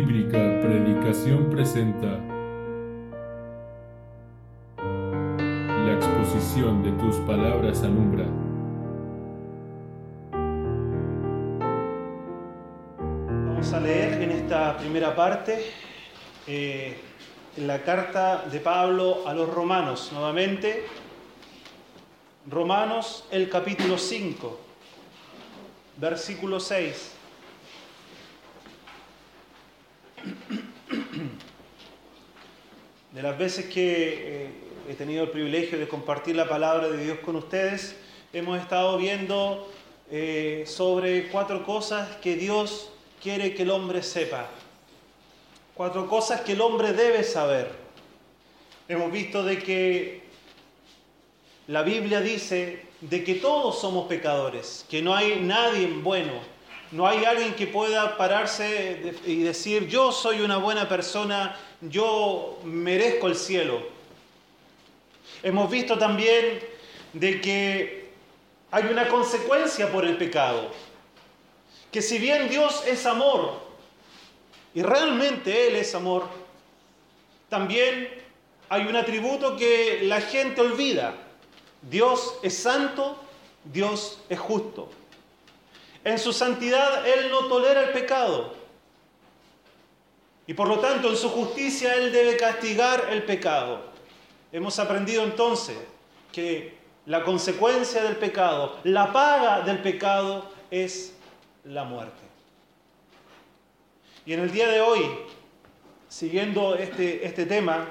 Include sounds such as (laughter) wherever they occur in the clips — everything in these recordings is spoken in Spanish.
Bíblica Predicación presenta La exposición de tus palabras alumbra. Vamos a leer en esta primera parte eh, la carta de Pablo a los romanos, nuevamente. Romanos, el capítulo 5, versículo 6. De las veces que eh, he tenido el privilegio de compartir la palabra de Dios con ustedes, hemos estado viendo eh, sobre cuatro cosas que Dios quiere que el hombre sepa. Cuatro cosas que el hombre debe saber. Hemos visto de que la Biblia dice de que todos somos pecadores, que no hay nadie bueno, no hay alguien que pueda pararse y decir, yo soy una buena persona, yo merezco el cielo. Hemos visto también de que hay una consecuencia por el pecado. Que si bien Dios es amor, y realmente Él es amor, también hay un atributo que la gente olvida. Dios es santo, Dios es justo. En su santidad Él no tolera el pecado. Y por lo tanto en su justicia Él debe castigar el pecado. Hemos aprendido entonces que la consecuencia del pecado, la paga del pecado es la muerte. Y en el día de hoy, siguiendo este, este tema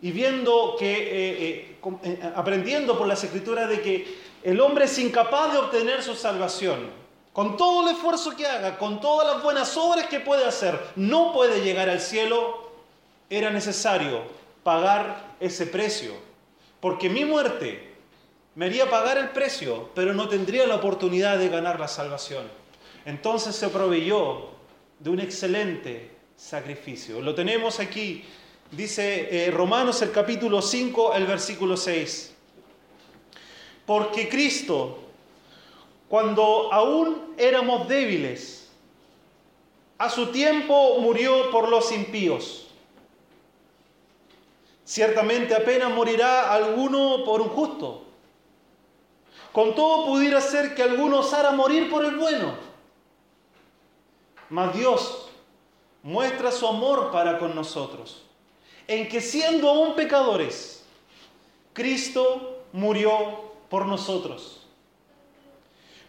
y viendo que, eh, eh, eh, aprendiendo por las escrituras de que el hombre es incapaz de obtener su salvación, con todo el esfuerzo que haga, con todas las buenas obras que puede hacer, no puede llegar al cielo, era necesario pagar ese precio. Porque mi muerte me haría pagar el precio, pero no tendría la oportunidad de ganar la salvación. Entonces se proveyó de un excelente sacrificio. Lo tenemos aquí, dice eh, Romanos el capítulo 5, el versículo 6. Porque Cristo, cuando aún éramos débiles, a su tiempo murió por los impíos. Ciertamente apenas morirá alguno por un justo. Con todo pudiera ser que alguno osara morir por el bueno. Mas Dios muestra su amor para con nosotros, en que siendo aún pecadores, Cristo murió por nosotros.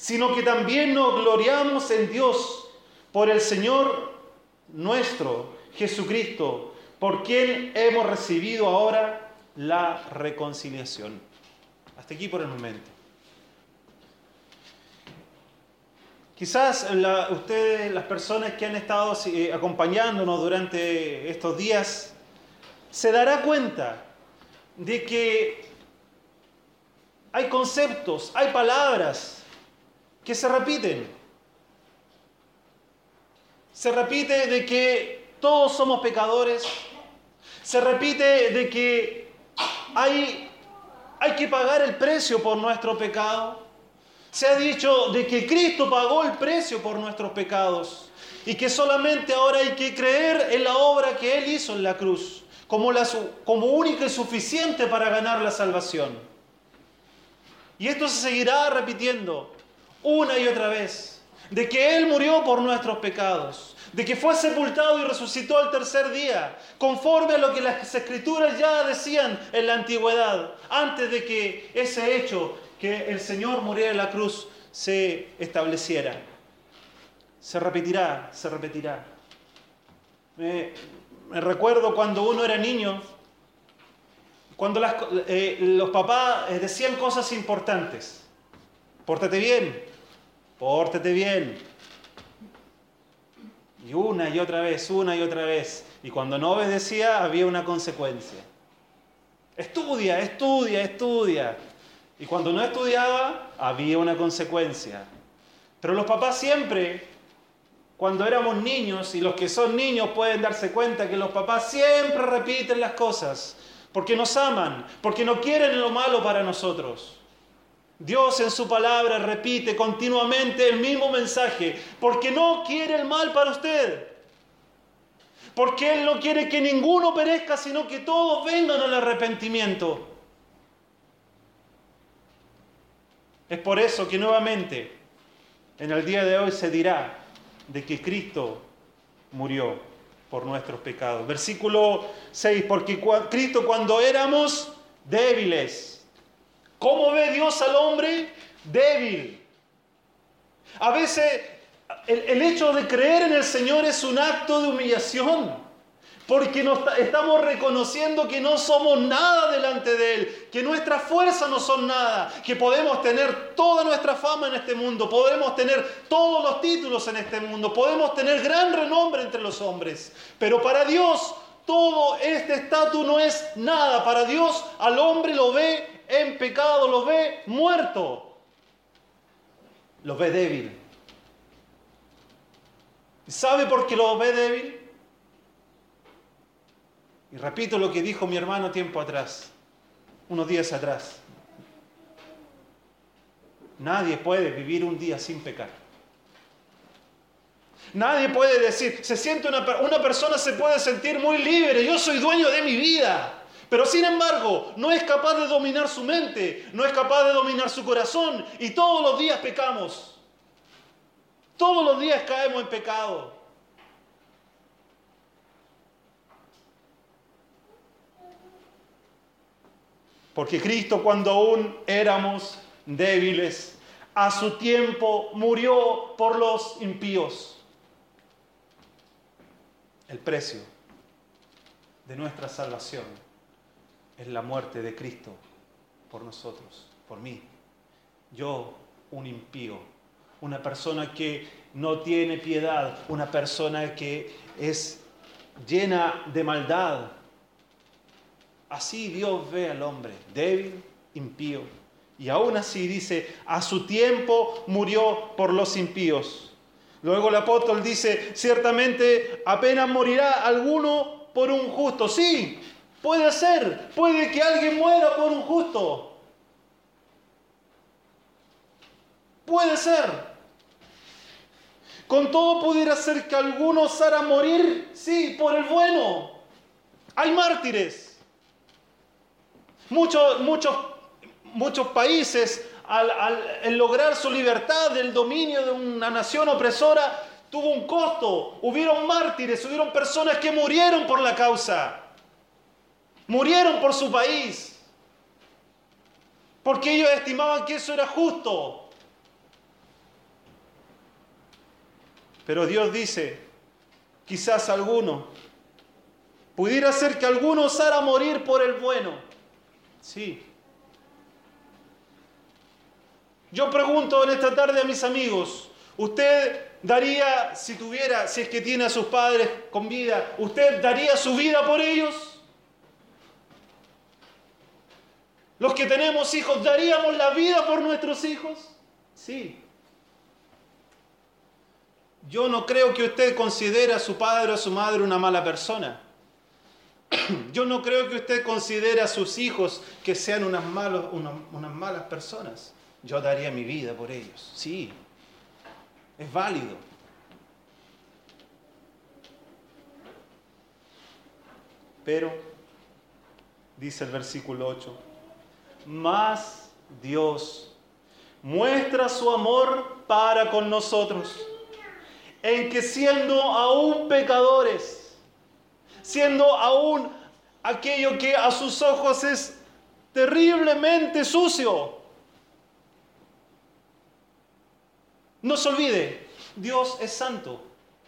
sino que también nos gloriamos en Dios por el Señor nuestro Jesucristo, por quien hemos recibido ahora la reconciliación. Hasta aquí por el momento. Quizás ustedes, las personas que han estado eh, acompañándonos durante estos días, se dará cuenta de que hay conceptos, hay palabras que se repiten. Se repite de que todos somos pecadores. Se repite de que hay, hay que pagar el precio por nuestro pecado. Se ha dicho de que Cristo pagó el precio por nuestros pecados y que solamente ahora hay que creer en la obra que Él hizo en la cruz como, la, como única y suficiente para ganar la salvación. Y esto se seguirá repitiendo una y otra vez, de que Él murió por nuestros pecados, de que fue sepultado y resucitó al tercer día, conforme a lo que las escrituras ya decían en la antigüedad, antes de que ese hecho que el Señor muriera en la cruz se estableciera. Se repetirá, se repetirá. Me, recuerdo cuando uno era niño, cuando eh, los papás eh, decían cosas importantes. Pórtate bien, pórtate bien. Y una y otra vez, una y otra vez. Y cuando no obedecía había una consecuencia. Estudia, estudia, estudia. Y cuando no estudiaba había una consecuencia. Pero los papás siempre, cuando éramos niños, y los que son niños pueden darse cuenta que los papás siempre repiten las cosas, porque nos aman, porque no quieren lo malo para nosotros. Dios en su palabra repite continuamente el mismo mensaje, porque no quiere el mal para usted. Porque Él no quiere que ninguno perezca, sino que todos vengan al arrepentimiento. Es por eso que nuevamente en el día de hoy se dirá de que Cristo murió por nuestros pecados. Versículo 6, porque Cristo cuando éramos débiles, ¿Cómo ve Dios al hombre? Débil. A veces el, hecho de creer en el Señor es un acto de humillación. Porque estamos reconociendo que no somos nada delante de Él, que nuestras fuerzas no son nada, que podemos tener toda nuestra fama en este mundo, podemos tener todos los títulos en este mundo, podemos tener gran renombre entre los hombres. Pero para Dios todo este estatus no es nada. Para Dios al hombre lo ve en pecado, lo ve muerto, lo ve débil. ¿Sabe por qué lo ve débil? Y repito lo que dijo mi hermano tiempo atrás, unos días atrás. Nadie puede vivir un día sin pecar. Nadie puede decir, se siente una, una persona se puede sentir muy libre, yo soy dueño de mi vida. Pero sin embargo, no es capaz de dominar su mente, no es capaz de dominar su corazón y todos los días pecamos. Todos los días caemos en pecado. Porque Cristo cuando aún éramos débiles, a su tiempo murió por los impíos. El precio de nuestra salvación es la muerte de Cristo por nosotros, por mí. Yo, un impío, una persona que no tiene piedad, una persona que es llena de maldad. Así Dios ve al hombre, débil, impío. Y aún así dice, a su tiempo murió por los impíos. Luego el apóstol dice, ciertamente apenas morirá alguno por un justo. Sí, Puede ser, puede que alguien muera por un justo. Puede ser. Con todo pudiera ser que alguno osara morir, sí, por el bueno. Hay mártires. Muchos, muchos, muchos países, al, al lograr su libertad del dominio de una nación opresora, tuvo un costo. Hubieron mártires, hubieron personas que murieron por la causa. Murieron por su país. Porque ellos estimaban que eso era justo. Pero Dios dice, quizás alguno, pudiera ser que alguno osara morir por el bueno. Sí. Yo pregunto en esta tarde a mis amigos, ¿usted daría, si tuviera, si es que tiene a sus padres con vida, ¿usted daría su vida por ellos? Los que tenemos hijos, ¿daríamos la vida por nuestros hijos? Sí. Yo no creo que usted considere a su padre o a su madre una mala persona. (clears throat) Yo no creo que usted considere a sus hijos que sean unas, unas malas personas. Yo daría mi vida por ellos. Sí. Es válido. Pero, dice el versículo 8, más Dios muestra su amor para con nosotros, en que siendo aún pecadores, siendo aún aquello que a sus ojos es terriblemente sucio, no se olvide, Dios es santo,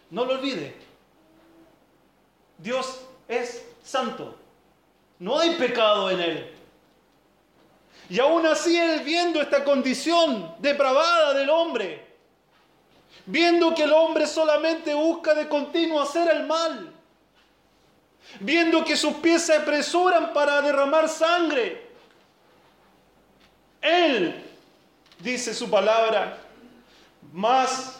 no lo olvide. Dios es santo, no hay pecado en él. Y aún así Él viendo esta condición depravada del hombre, viendo que el hombre solamente busca de continuo hacer el mal, viendo que sus pies se apresuran para derramar sangre. Él, dice su palabra, más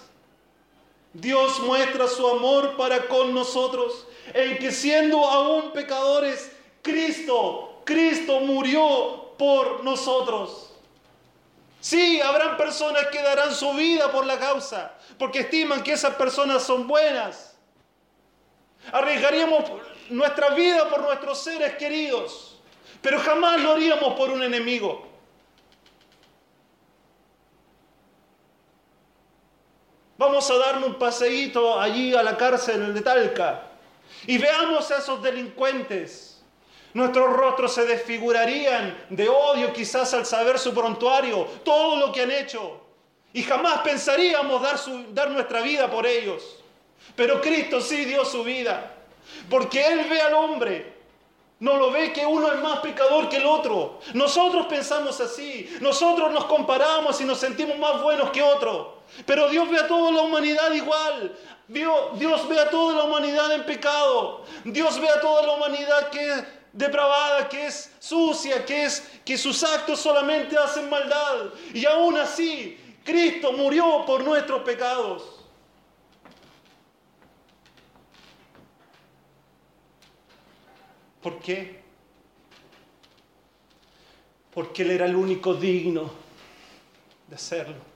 Dios muestra su amor para con nosotros, en que siendo aún pecadores, Cristo, Cristo murió por nosotros. Sí, habrán personas que darán su vida por la causa, porque estiman que esas personas son buenas. Arriesgaríamos nuestra vida por nuestros seres queridos, pero jamás lo haríamos por un enemigo. Vamos a darle un paseíto allí a la cárcel de Talca y veamos a esos delincuentes Nuestros rostros se desfigurarían de odio quizás al saber su prontuario, todo lo que han hecho. Y jamás pensaríamos dar, dar nuestra vida por ellos. Pero Cristo sí dio su vida. Porque Él ve al hombre. No lo ve que uno es más pecador que el otro. Nosotros pensamos así. Nosotros nos comparamos y nos sentimos más buenos que otro. Pero Dios ve a toda la humanidad igual. Dios ve a toda la humanidad en pecado. Dios ve a toda la humanidad que depravada, que es sucia, que es que sus actos solamente hacen maldad. Y aún así, Cristo murió por nuestros pecados. ¿Por qué? Porque Él era el único digno de hacerlo.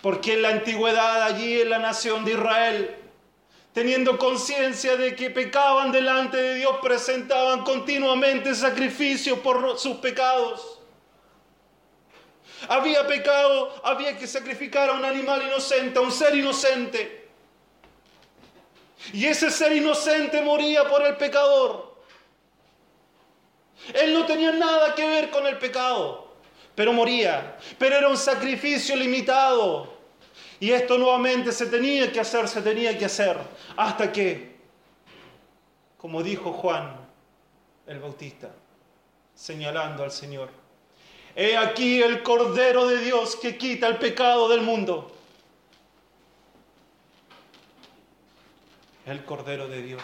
Porque en la antigüedad, allí en la nación de Israel, teniendo conciencia de que pecaban delante de Dios, presentaban continuamente sacrificios por sus pecados. Había pecado, había que sacrificar a un animal inocente, a un ser inocente. Y ese ser inocente moría por el pecador. Él no tenía nada que ver con el pecado, pero moría. Pero era un sacrificio limitado. Y esto nuevamente se tenía que hacer, se tenía que hacer, hasta que, como dijo Juan el Bautista, señalando al Señor, he aquí el Cordero de Dios que quita el pecado del mundo. El Cordero de Dios.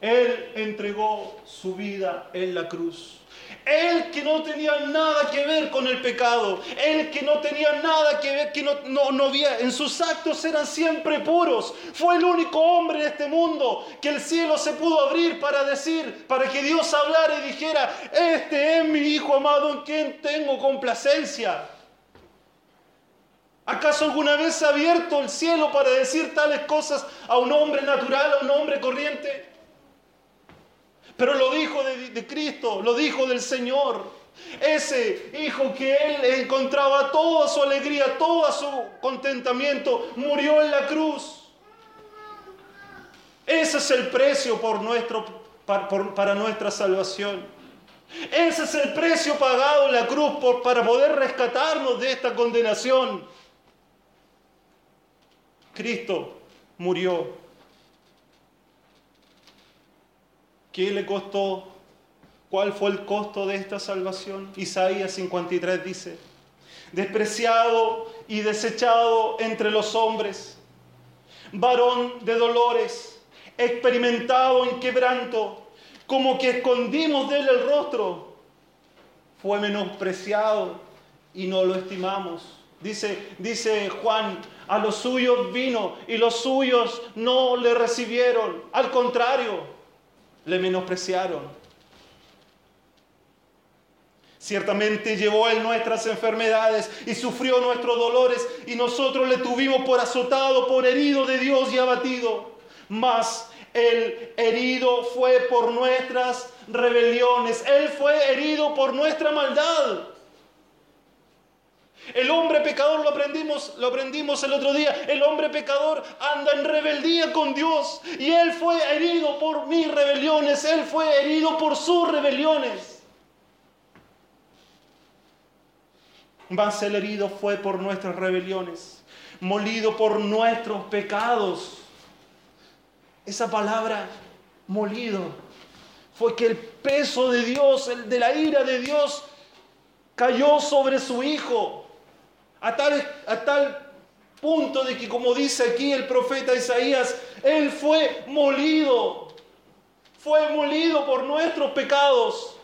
Él entregó su vida en la cruz él que no tenía nada que ver con el pecado, él que no tenía nada que ver, que no, no, no había, en sus actos eran siempre puros. Fue el único hombre en este mundo que el cielo se pudo abrir para decir, para que Dios hablara y dijera, este es mi Hijo amado en quien tengo complacencia. ¿Acaso alguna vez ha abierto el cielo para decir tales cosas a un hombre natural, a un hombre corriente? Pero lo dijo de, Cristo, lo dijo del Señor. Ese hijo que él encontraba toda su alegría, todo su contentamiento, murió en la cruz. Ese es el precio por nuestro, para, nuestra salvación. Ese es el precio pagado en la cruz por, para poder rescatarnos de esta condenación. Cristo murió ¿Qué le costó? ¿Cuál fue el costo de esta salvación? Isaías 53 dice, despreciado y desechado entre los hombres, varón de dolores, experimentado en quebranto, como que escondimos de él el rostro, fue menospreciado y no lo estimamos. Dice, dice Juan, a los suyos vino y los suyos no le recibieron. Al contrario, le menospreciaron. Ciertamente llevó él nuestras enfermedades y sufrió nuestros dolores y nosotros le tuvimos por azotado, por herido de Dios y abatido. Mas el herido fue por nuestras rebeliones, él fue herido por nuestra maldad. El hombre pecador lo aprendimos, lo aprendimos el otro día. El hombre pecador anda en rebeldía con Dios y él fue herido por mis rebeliones, él fue herido por sus rebeliones. Mas el herido fue por nuestras rebeliones, molido por nuestros pecados. Esa palabra molido fue que el peso de Dios, el de la ira de Dios, cayó sobre su hijo A tal, a tal punto de que, como dice aquí el profeta Isaías, Él fue molido, fue molido por nuestros pecados.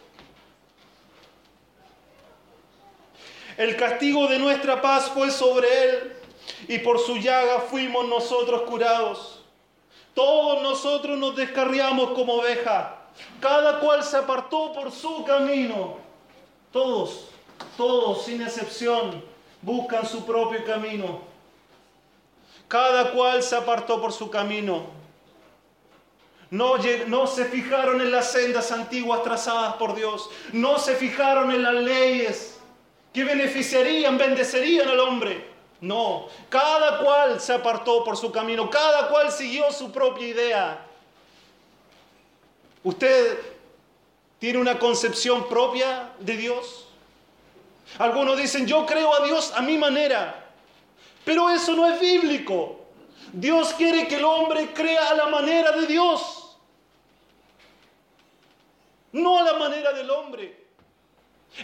El castigo de nuestra paz fue sobre Él y por su llaga fuimos nosotros curados. Todos nosotros nos descarriamos como oveja, cada cual se apartó por su camino. Todos, todos sin excepción, buscan su propio camino. Cada cual se apartó por su camino. No, no, se fijaron en las sendas antiguas trazadas por Dios. No se fijaron en las leyes que beneficiarían, bendecerían al hombre. No, cada cual se apartó por su camino, cada cual siguió su propia idea. ¿Usted tiene una concepción propia de Dios? Algunos dicen, yo creo a Dios a mi manera, pero eso no es bíblico. Dios quiere que el hombre crea a la manera de Dios, no a la manera del hombre.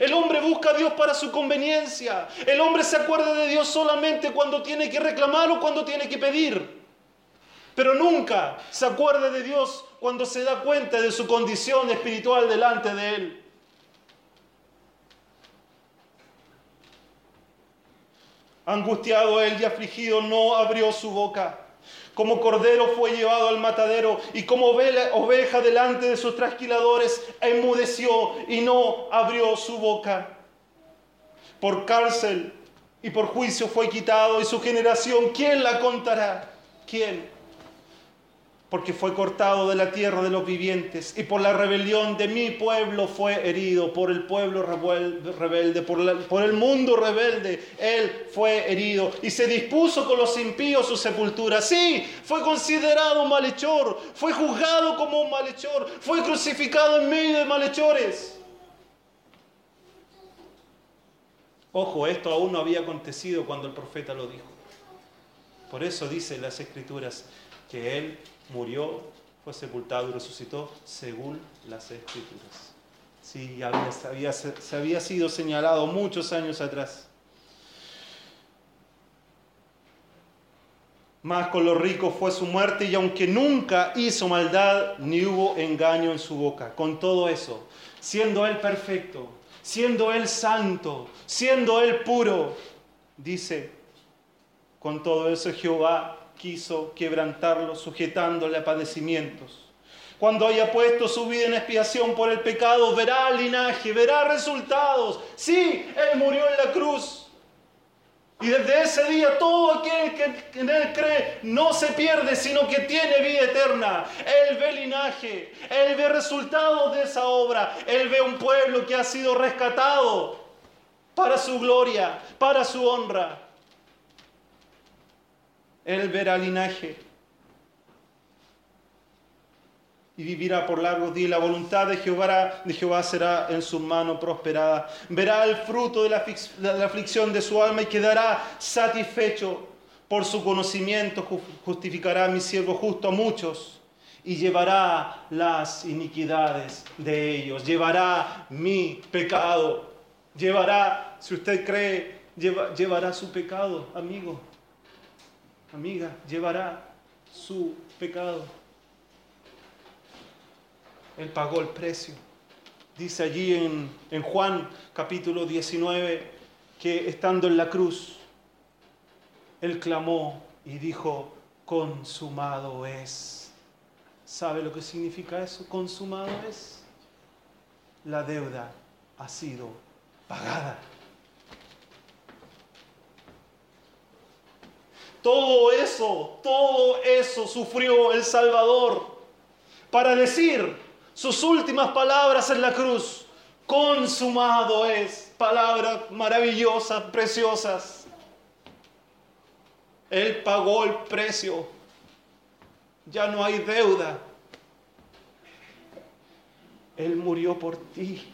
El hombre busca a Dios para su conveniencia. El hombre se acuerda de Dios solamente cuando tiene que reclamar o cuando tiene que pedir. Pero nunca se acuerda de Dios cuando se da cuenta de su condición espiritual delante de Él. Angustiado él y afligido, no abrió su boca. Como cordero fue llevado al matadero y como oveja delante de sus trasquiladores, enmudeció y no abrió su boca. Por cárcel y por juicio fue quitado y su generación, ¿quién la contará? ¿Quién? Porque fue cortado de la tierra de los vivientes, y por la rebelión de mi pueblo fue herido, por el pueblo rebelde, por, el mundo rebelde, él fue herido, y se dispuso con los impíos su sepultura. Sí, fue considerado malhechor, fue juzgado como un malhechor, fue crucificado en medio de malhechores. Ojo, esto aún no había acontecido cuando el profeta lo dijo. Por eso dice las escrituras que él murió, fue sepultado y resucitó según las escrituras. Sí, había, se había sido señalado muchos años atrás. Más con los ricos fue su muerte y aunque nunca hizo maldad ni hubo engaño en su boca, con todo eso, siendo él perfecto, siendo él santo, siendo él puro, dice, con todo eso Jehová quiso quebrantarlo, sujetándole a padecimientos. Cuando haya puesto su vida en expiación por el pecado, verá linaje, verá resultados. Sí, Él murió en la cruz. Y desde ese día todo aquel que en Él cree no se pierde, sino que tiene vida eterna. Él ve linaje, Él ve resultados de esa obra. Él ve un pueblo que ha sido rescatado para su gloria, para su honra. Él verá linaje y vivirá por largos días. La voluntad de Jehová, será en su mano prosperada. Verá el fruto de la, de la aflicción de su alma y quedará satisfecho por su conocimiento. Justificará a mi siervo justo a muchos y llevará las iniquidades de ellos. Llevará mi pecado. Llevará, si usted cree, llevará su pecado, amigo amiga, llevará su pecado. Él pagó el precio. Dice allí en, en, Juan capítulo 19 que estando en la cruz, Él clamó y dijo, consumado es. ¿Sabe lo que significa eso? Consumado es. La deuda ha sido pagada. Todo eso, todo eso sufrió el Salvador para decir sus últimas palabras en la cruz. Consumado es. Palabras maravillosas, preciosas. Él pagó el precio. Ya no hay deuda. Él murió por ti.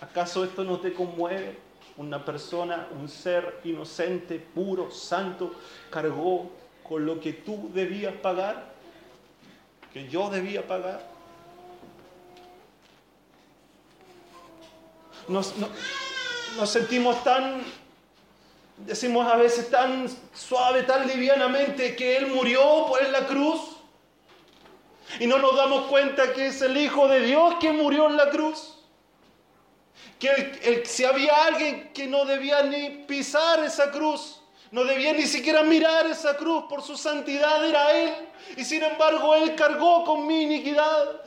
¿Acaso esto no te conmueve? Una persona, un ser inocente, puro, santo, cargó con lo que tú debías pagar, que yo debía pagar. Nos, sentimos tan decimos a veces tan suave, tan livianamente, que Él murió por en la cruz. Y no nos damos cuenta que es el Hijo de Dios que murió en la cruz. Que si había alguien que no debía ni pisar esa cruz, no debía ni siquiera mirar esa cruz por su santidad, era Él. Y sin embargo Él cargó con mi iniquidad.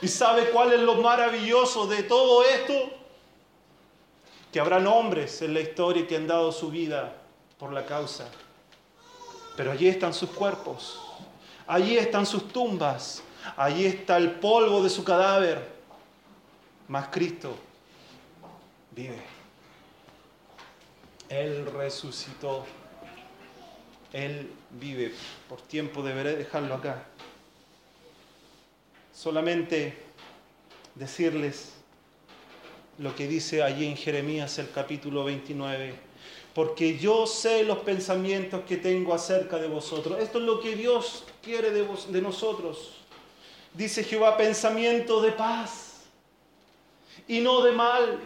¿Y sabe cuál es lo maravilloso de todo esto? Que habrán hombres en la historia que han dado su vida por la causa. Pero allí están sus cuerpos, allí están sus tumbas, allí está el polvo de su cadáver. Mas Cristo vive. Él resucitó. Él vive. Por tiempo deberé dejarlo acá. Solamente decirles lo que dice allí en Jeremías el capítulo 29. Porque yo sé los pensamientos que tengo acerca de vosotros. Esto es lo que Dios quiere de, de nosotros. Dice Jehová, pensamiento de paz y no de mal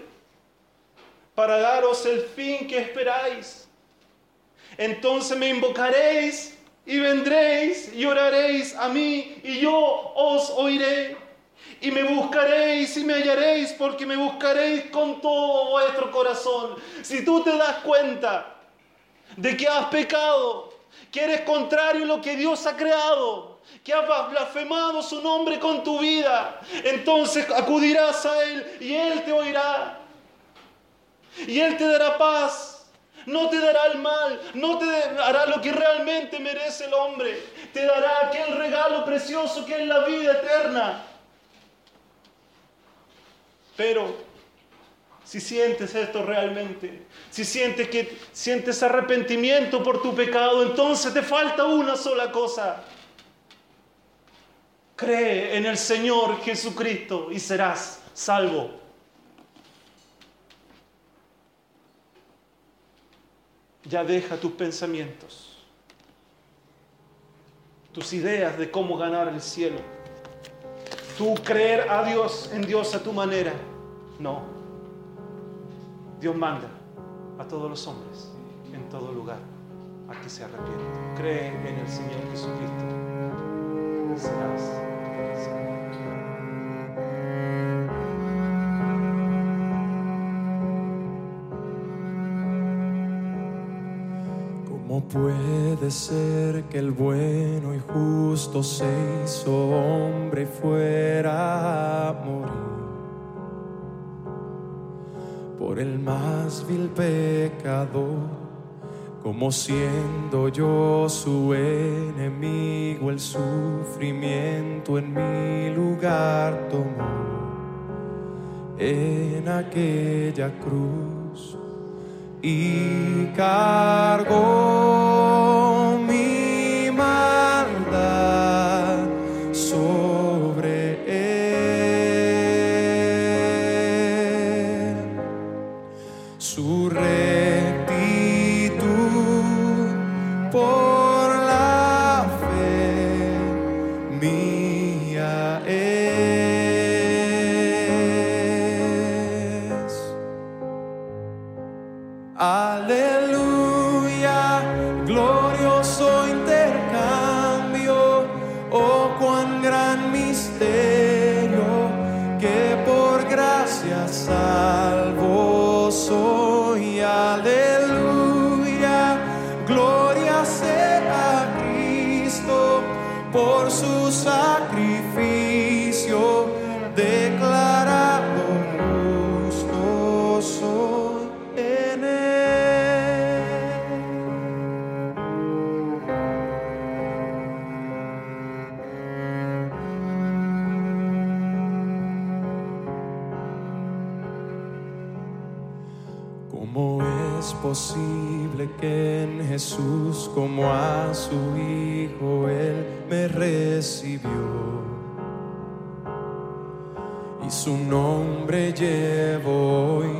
para daros el fin que esperáis. Entonces me invocaréis y vendréis y oraréis a mí y yo os oiré. Y me buscaréis y me hallaréis porque me buscaréis con todo vuestro corazón. Si tú te das cuenta de que has pecado, que eres contrario a lo que Dios ha creado, que has blasfemado su nombre con tu vida, entonces acudirás a Él y Él te oirá. Y Él te dará paz. No te dará el mal, no te dará lo que realmente merece el hombre. Te dará aquel regalo precioso que es la vida eterna. Pero si sientes esto realmente, si sientes que sientes arrepentimiento por tu pecado, entonces te falta una sola cosa. Cree en el Señor Jesucristo y serás salvo. ya deja tus pensamientos, tus ideas de cómo ganar el cielo. Tú creer a Dios, en Dios a tu manera. No. Dios manda a todos los hombres, en todo lugar, a que se arrepientan. Cree en el Señor Jesucristo. Serás puede ser que el bueno y justo se hizo hombre fuera a morir por el más vil pecador? Como siendo yo su enemigo, el sufrimiento en mi lugar tomó. En aquella cruz y cargó ¿Cómo es posible que en Jesús como a su Hijo Él me recibió? Y su nombre llevo hoy,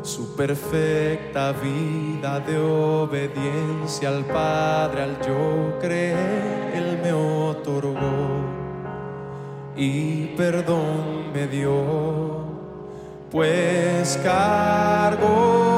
su perfecta vida de obediencia al Padre, al yo creer, Él me otorgó y perdón me dio pues cargo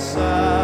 side.